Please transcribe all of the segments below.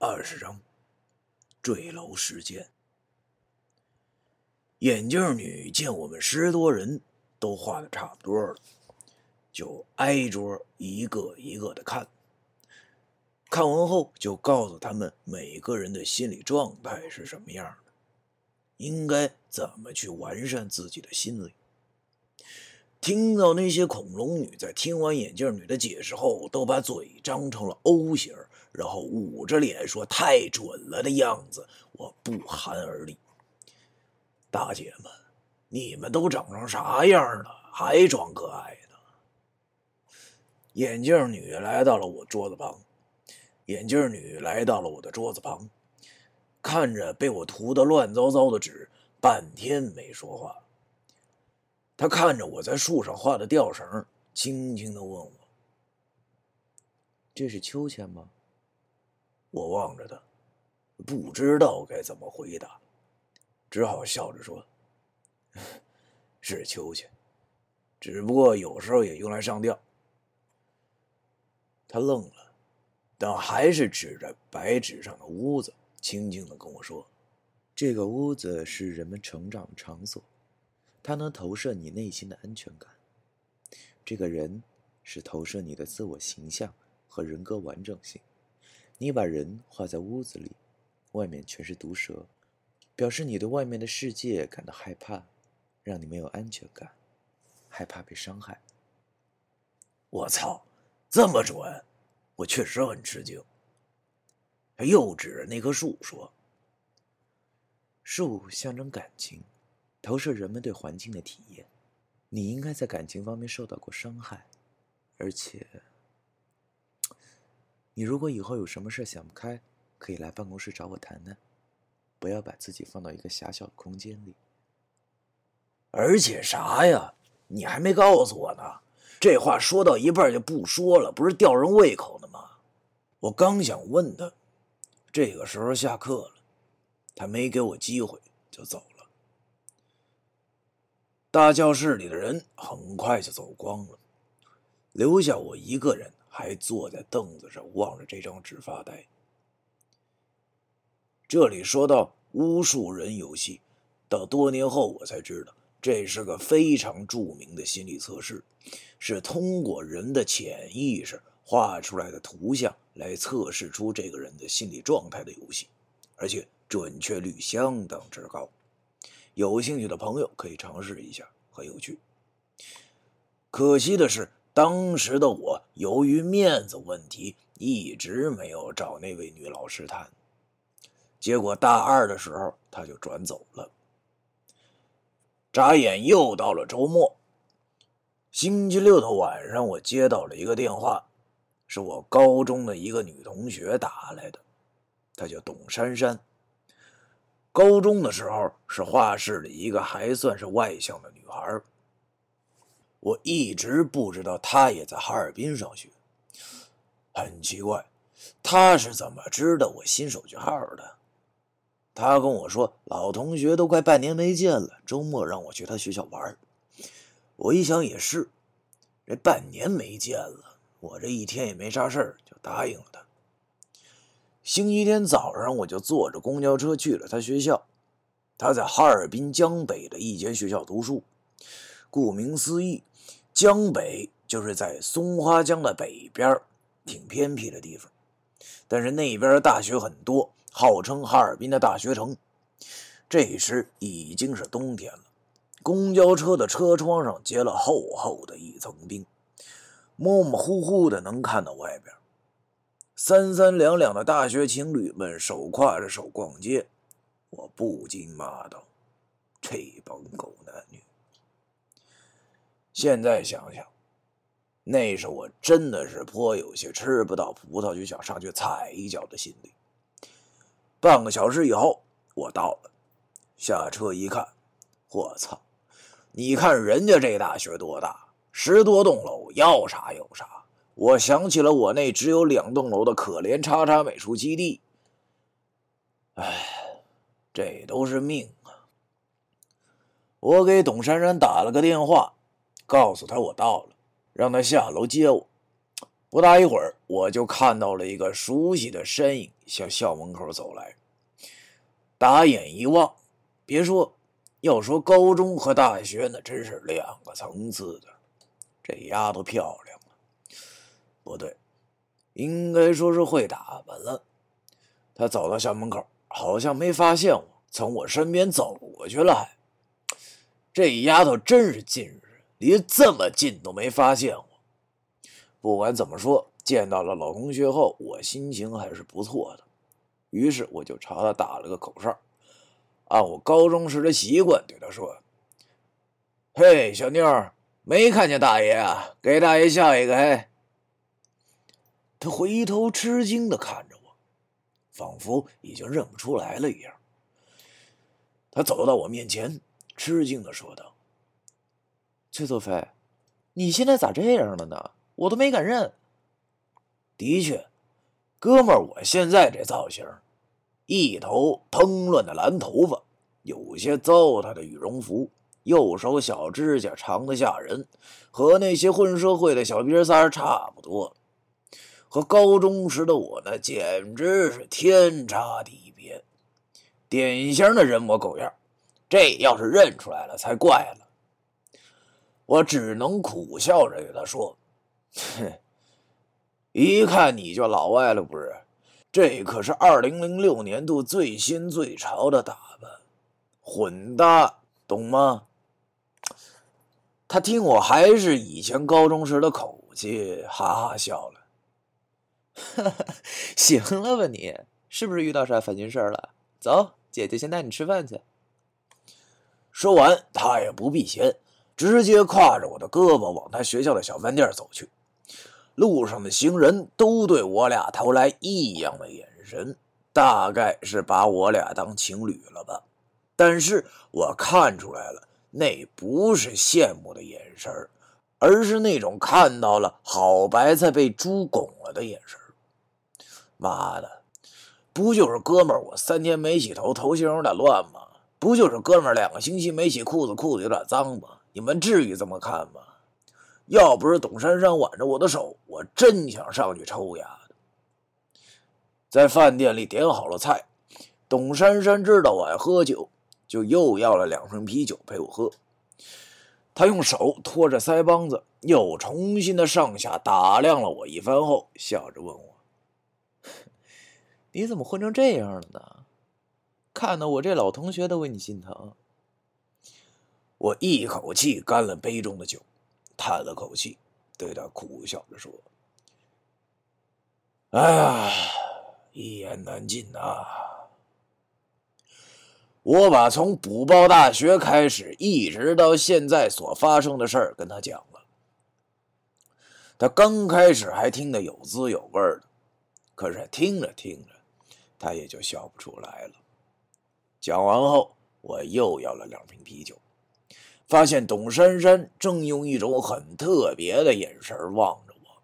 二十章，坠楼事件。眼镜女见我们十多人都画的差不多了，就挨桌一个一个的看。看完后，就告诉他们每个人的心理状态是什么样的，应该怎么去完善自己的心理。听到那些恐龙女在听完眼镜女的解释后，都把嘴张成了 O 型。然后捂着脸说：“太准了的样子，我不寒而栗。”大姐们，你们都长成啥样了，还装可爱呢？眼镜女来到了我桌子旁，眼镜女来到了我的桌子旁，看着被我涂得乱糟糟的纸，半天没说话。他看着我在树上画的吊绳，轻轻的问我：“这是秋千吗？”我望着他，不知道该怎么回答，只好笑着说：“是秋千，只不过有时候也用来上吊。”他愣了，但还是指着白纸上的屋子，轻轻的跟我说：“这个屋子是人们成长的场所，它能投射你内心的安全感。这个人是投射你的自我形象和人格完整性。”你把人画在屋子里，外面全是毒蛇，表示你对外面的世界感到害怕，让你没有安全感，害怕被伤害。我操，这么准！我确实很吃惊。他又指着那棵树说：“树象征感情，投射人们对环境的体验。你应该在感情方面受到过伤害，而且……”你如果以后有什么事想不开，可以来办公室找我谈谈，不要把自己放到一个狭小的空间里。而且啥呀？你还没告诉我呢。这话说到一半就不说了，不是吊人胃口的吗？我刚想问他，这个时候下课了，他没给我机会就走了。大教室里的人很快就走光了，留下我一个人。还坐在凳子上望着这张纸发呆。这里说到巫术人游戏，到多年后我才知道，这是个非常著名的心理测试，是通过人的潜意识画出来的图像来测试出这个人的心理状态的游戏，而且准确率相当之高。有兴趣的朋友可以尝试一下，很有趣。可惜的是。当时的我由于面子问题，一直没有找那位女老师谈。结果大二的时候，她就转走了。眨眼又到了周末。星期六的晚上，我接到了一个电话，是我高中的一个女同学打来的，她叫董珊珊。高中的时候是画室里一个还算是外向的女孩。我一直不知道她也在哈尔滨上学，很奇怪，她是怎么知道我新手机号的？她跟我说，老同学都快半年没见了，周末让我去她学校玩。我一想也是，这半年没见了，我这一天也没啥事儿，就答应了她。星期天早上，我就坐着公交车去了他学校，他在哈尔滨江北的一间学校读书。顾名思义，江北就是在松花江的北边，挺偏僻的地方。但是那边大学很多，号称哈尔滨的大学城。这时已经是冬天了，公交车的车窗上结了厚厚的一层冰，模模糊糊的能看到外边。三三两两的大学情侣们手挎着手逛街，我不禁骂道：“这帮狗男女！”现在想想，那时我真的是颇有些吃不到葡萄就想上去踩一脚的心理。半个小时以后，我到了，下车一看，我操！你看人家这大学多大，十多栋楼，要啥有啥。我想起了我那只有两栋楼的可怜叉叉美术基地。哎，这都是命啊！我给董珊珊打了个电话。告诉她我到了，让她下楼接我。不大一会儿，我就看到了一个熟悉的身影向校门口走来。打眼一望，别说，要说高中和大学，那真是两个层次的。这丫头漂亮，不对，应该说是会打扮了。他走到校门口，好像没发现我，从我身边走过去了。还，这丫头真是近视，离这么近都没发现我。不管怎么说，见到了老同学后，我心情还是不错的。于是我就朝他打了个口哨，按我高中时的习惯对他说：“嘿，小妞儿，没看见大爷啊？给大爷笑一个。”嘿。他回头吃惊的看着我，仿佛已经认不出来了一样。他走到我面前，吃惊的说道：“崔作飞，你现在咋这样了呢？”我都没敢认。的确，哥们儿，我现在这造型，一头蓬乱的蓝头发，有些糟蹋的羽绒服，右手小指甲长得吓人，和那些混社会的小瘪三差不多。和高中时的我呢，简直是天差地别，典型的人模狗样。这要是认出来了，才怪了。我只能苦笑着对他说。哼，一看你就老外了，不是？这可是二零零六年度最新最潮的打扮，混搭，懂吗？他听我还是以前高中时的口气，哈哈笑了。行了吧你？是不是遇到啥烦心事儿了？走，姐姐先带你吃饭去。说完，他也不避嫌，直接挎着我的胳膊往他学校的小饭店走去。路上的行人都对我俩投来异样的眼神，大概是把我俩当情侣了吧。但是我看出来了，那不是羡慕的眼神，而是那种看到了好白菜被猪拱了的眼神。妈的，不就是哥们儿我三天没洗头，头型有点乱吗？不就是哥们儿两个星期没洗裤子，裤子有点脏吗？你们至于这么看吗？要不是董珊珊挽着我的手，我真想上去抽丫的。在饭店里点好了菜，董珊珊知道我爱喝酒，就又要了两瓶啤酒陪我喝。她用手托着腮帮子，又重新的上下打量了我一番后，笑着问我：“你怎么混成这样了呢？看得我这老同学都为你心疼。”我一口气干了杯中的酒。叹了口气，对他苦笑着说：“哎呀，一言难尽呐！我把从补报大学开始一直到现在所发生的事儿跟他讲了。他刚开始还听得有滋有味的，可是听着听着，他也就笑不出来了。讲完后，我又要了两瓶啤酒。”发现董珊珊正用一种很特别的眼神望着我，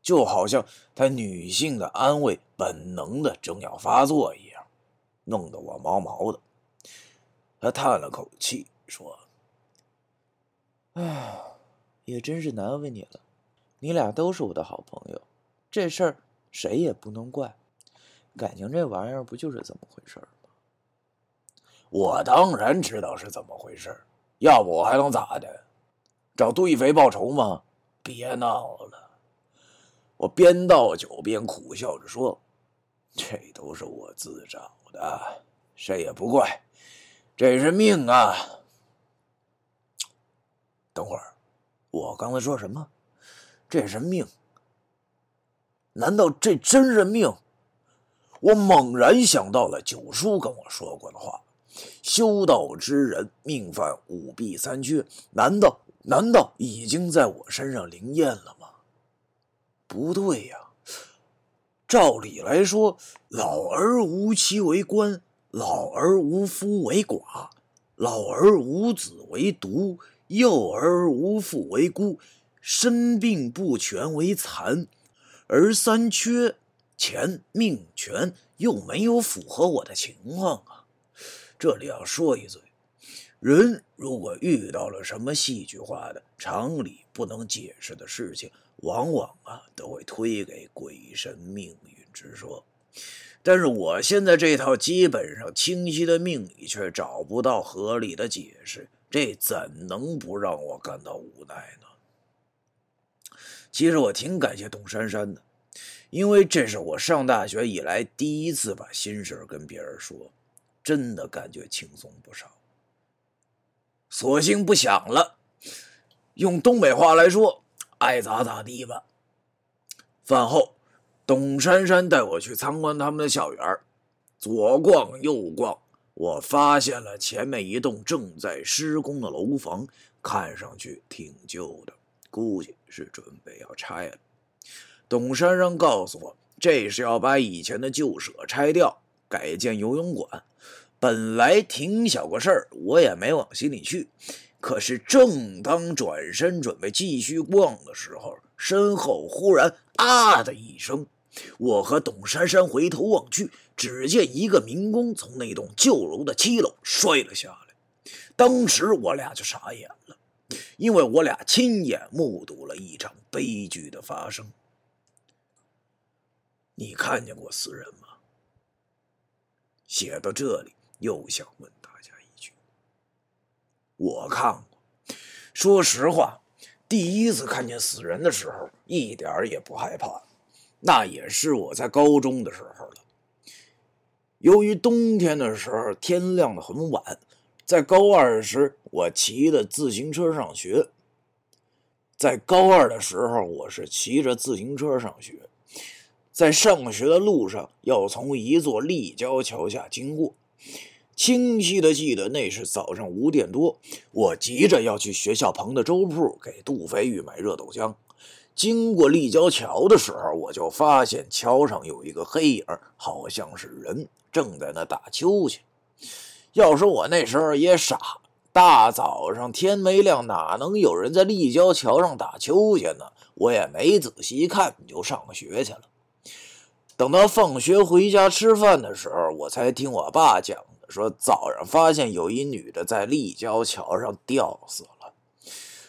就好像她女性的安慰本能的正要发作一样，弄得我毛毛的。她叹了口气说：“哎，也真是难为你了。你俩都是我的好朋友，这事儿谁也不能怪。感情这玩意儿不就是这么回事吗？”我当然知道是怎么回事要不我还能咋的？找杜一飞报仇吗？别闹了！我边倒酒边苦笑着说：“这都是我自找的，谁也不怪。这是命啊！”等会儿，我刚才说什么？这是命？难道这真是命？我猛然想到了九叔跟我说过的话。修道之人，命犯五弊三缺，难道难道已经在我身上灵验了吗？不对呀，照理来说，老而无妻为官，老而无夫为寡，老而无子为独，幼而无父为孤，身病不全为残，而三缺钱命权又没有符合我的情况啊。这里要说一嘴，人如果遇到了什么戏剧化的、常理不能解释的事情，往往啊都会推给鬼神命运之说。但是我现在这套基本上清晰的命理却找不到合理的解释，这怎能不让我感到无奈呢？其实我挺感谢董珊珊的，因为这是我上大学以来第一次把心事跟别人说，真的感觉轻松不少。索性不想了，用东北话来说，爱咋咋地吧。饭后。董珊珊带我去参观他们的校园，左逛右逛，我发现了前面一栋正在施工的楼房，看上去挺旧的，估计是准备要拆了。董珊珊告诉我，这是要把以前的旧舍拆掉，改建游泳馆。本来挺小个事儿，我也没往心里去。可是正当转身准备继续逛的时候，身后忽然“啊”的一声。我和董珊珊回头望去，只见一个民工从那栋旧楼的七楼摔了下来。当时我俩就傻眼了，因为我俩亲眼目睹了一场悲剧的发生。你看见过死人吗？写到这里，又想问大家一句：我看过。说实话，第一次看见死人的时候，一点也不害怕。那也是我在高中的时候了。由于冬天的时候天亮的很晚，在高二时我骑的自行车上学。在高二的时候，我是骑着自行车上学，在上学的路上要从一座立交桥下经过。清晰的记得那是早上五点多，我急着要去学校旁的粥铺给杜飞玉买热豆浆。经过立交桥的时候，我就发现桥上有一个黑影，好像是人，正在那打秋千。要说我那时候也傻，大早上天没亮，哪能有人在立交桥上打秋千呢？我也没仔细看，就上学去了。等到放学回家吃饭的时候，我才听我爸讲的，说早上发现有一女的在立交桥上吊死了。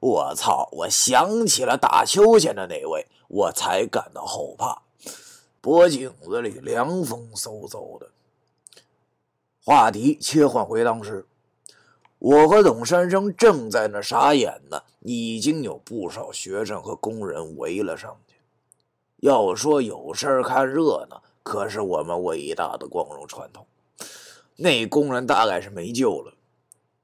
我操！我想起了打秋千的那位，我才感到后怕，脖颈子里凉风嗖嗖的。话题切换回当时，我和董山生正在那傻眼呢，已经有不少学生和工人围了上去。要说有事看热闹，可是我们伟大的光荣传统。那工人大概是没救了。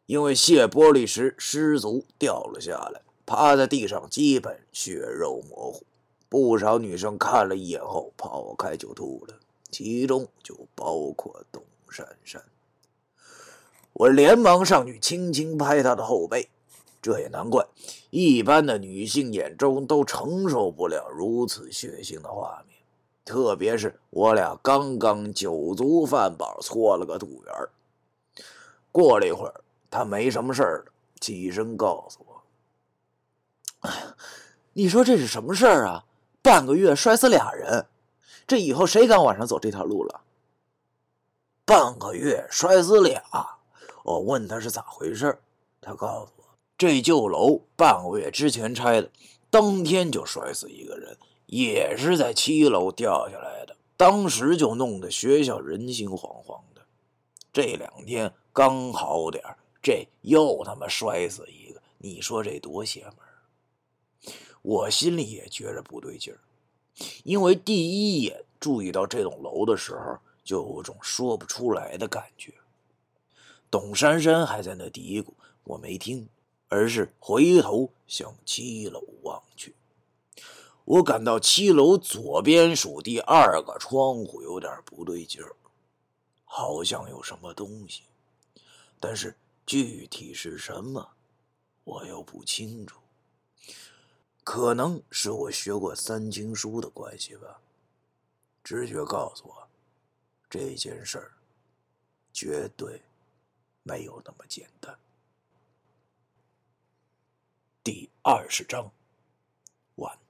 因为卸玻璃时失足掉了下来，趴在地上，基本血肉模糊。不少女生看了一眼后跑开就吐了，其中就包括董珊珊。我连忙上去轻轻拍她的后背，这也难怪，一般的女性眼中都承受不了如此血腥的画面，特别是我俩刚刚酒足饭饱，搓了个肚圆过了一会儿。他没什么事儿了，起身告诉我：“哎呀，你说这是什么事儿啊？半个月摔死俩人，这以后谁敢晚上走这条路了？半个月摔死俩，我问他是咋回事他告诉我，这旧楼半个月之前拆的，当天就摔死一个人，也是在七楼掉下来的，当时就弄得学校人心惶惶的。这两天刚好点。”这又他妈摔死一个，你说这多邪门我心里也觉着不对劲儿，因为第一眼注意到这栋楼的时候，就有种说不出来的感觉。董珊珊还在那嘀咕，我没听，而是回头向七楼望去。我感到七楼左边数第二个窗户有点不对劲儿，好像有什么东西，但是。具体是什么，我又不清楚。可能是我学过三经书的关系吧。直觉告诉我，这件事儿绝对没有那么简单。第二十章，完。